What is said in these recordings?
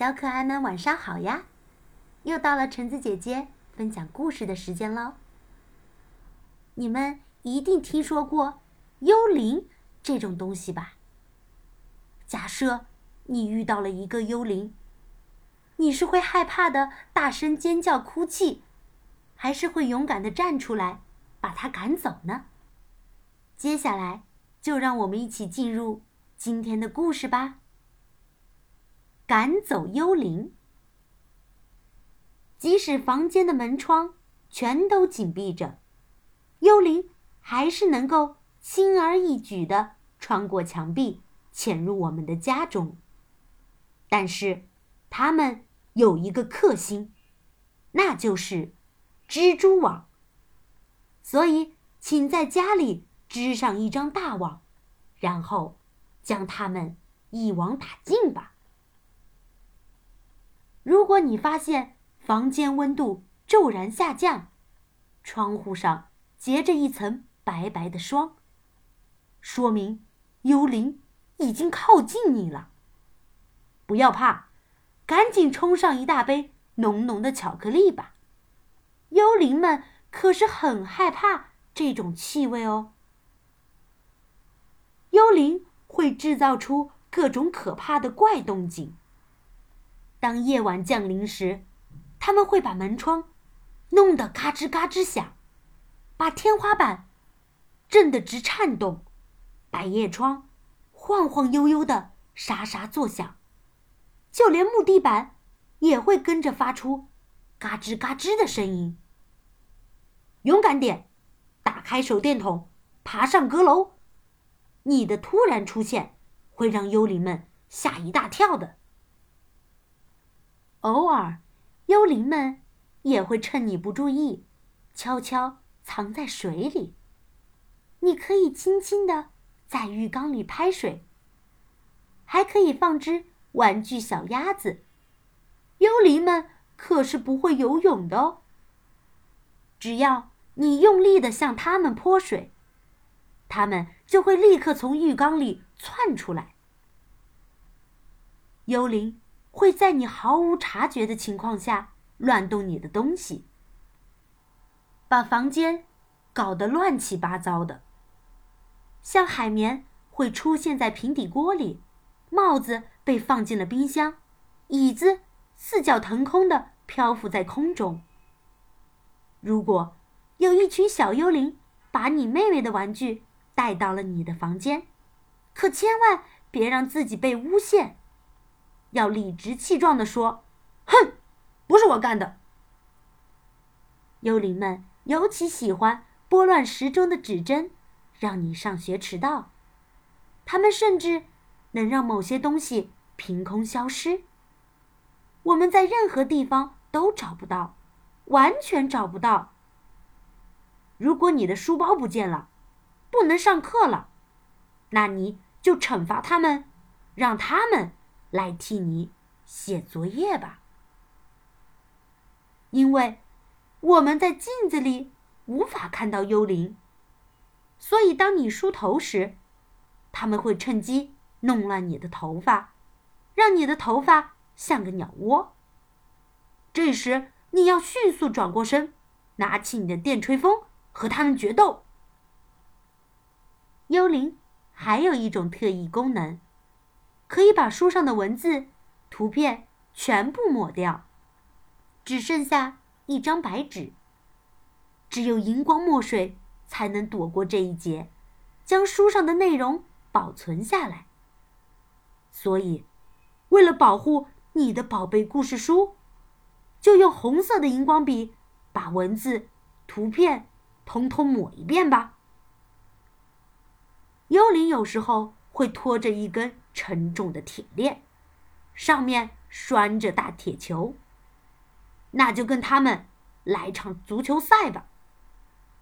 小可爱们晚上好呀！又到了橙子姐姐分享故事的时间喽。你们一定听说过幽灵这种东西吧？假设你遇到了一个幽灵，你是会害怕的大声尖叫哭泣，还是会勇敢的站出来把它赶走呢？接下来就让我们一起进入今天的故事吧。赶走幽灵，即使房间的门窗全都紧闭着，幽灵还是能够轻而易举的穿过墙壁，潜入我们的家中。但是，他们有一个克星，那就是蜘蛛网。所以，请在家里织上一张大网，然后将它们一网打尽吧。如果你发现房间温度骤然下降，窗户上结着一层白白的霜，说明幽灵已经靠近你了。不要怕，赶紧冲上一大杯浓浓的巧克力吧。幽灵们可是很害怕这种气味哦。幽灵会制造出各种可怕的怪动静。当夜晚降临时，他们会把门窗弄得嘎吱嘎吱响，把天花板震得直颤动，百叶窗晃晃悠悠的沙沙作响，就连木地板也会跟着发出嘎吱嘎吱的声音。勇敢点，打开手电筒，爬上阁楼，你的突然出现会让幽灵们吓一大跳的。偶尔，幽灵们也会趁你不注意，悄悄藏在水里。你可以轻轻的在浴缸里拍水，还可以放只玩具小鸭子。幽灵们可是不会游泳的哦。只要你用力的向它们泼水，它们就会立刻从浴缸里窜出来。幽灵。会在你毫无察觉的情况下乱动你的东西，把房间搞得乱七八糟的。像海绵会出现在平底锅里，帽子被放进了冰箱，椅子四脚腾空的漂浮在空中。如果有一群小幽灵把你妹妹的玩具带到了你的房间，可千万别让自己被诬陷。要理直气壮地说：“哼，不是我干的。”幽灵们尤其喜欢拨乱时钟的指针，让你上学迟到。他们甚至能让某些东西凭空消失，我们在任何地方都找不到，完全找不到。如果你的书包不见了，不能上课了，那你就惩罚他们，让他们。来替你写作业吧，因为我们在镜子里无法看到幽灵，所以当你梳头时，他们会趁机弄乱你的头发，让你的头发像个鸟窝。这时你要迅速转过身，拿起你的电吹风和他们决斗。幽灵还有一种特异功能。可以把书上的文字、图片全部抹掉，只剩下一张白纸。只有荧光墨水才能躲过这一劫，将书上的内容保存下来。所以，为了保护你的宝贝故事书，就用红色的荧光笔把文字、图片通通抹一遍吧。幽灵有时候会拖着一根。沉重的铁链，上面拴着大铁球。那就跟他们来场足球赛吧，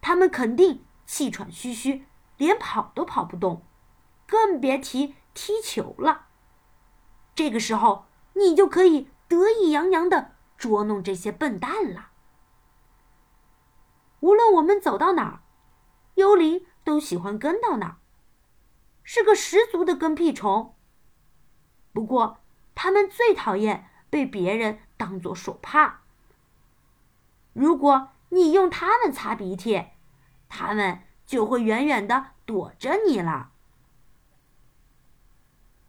他们肯定气喘吁吁，连跑都跑不动，更别提踢球了。这个时候，你就可以得意洋洋的捉弄这些笨蛋了。无论我们走到哪儿，幽灵都喜欢跟到哪儿，是个十足的跟屁虫。不过，他们最讨厌被别人当作手帕。如果你用它们擦鼻涕，它们就会远远的躲着你了。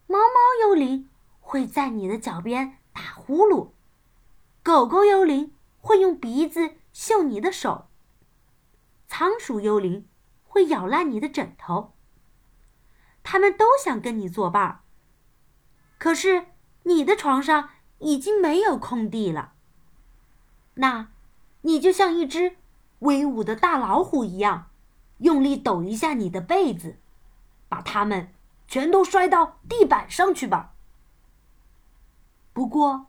猫猫幽灵会在你的脚边打呼噜，狗狗幽灵会用鼻子嗅你的手，仓鼠幽灵会咬烂你的枕头。他们都想跟你作伴儿，可是你的床上已经没有空地了。那，你就像一只威武的大老虎一样，用力抖一下你的被子，把它们全都摔到地板上去吧。不过，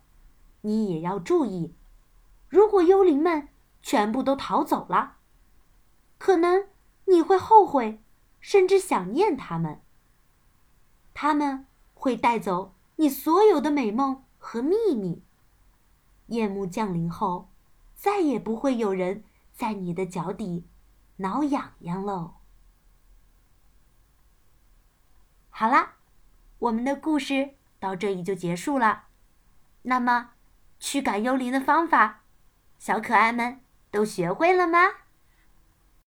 你也要注意，如果幽灵们全部都逃走了，可能你会后悔，甚至想念他们。他们会带走你所有的美梦和秘密。夜幕降临后，再也不会有人在你的脚底挠痒痒喽。好啦，我们的故事到这里就结束了。那么，驱赶幽灵的方法，小可爱们都学会了吗？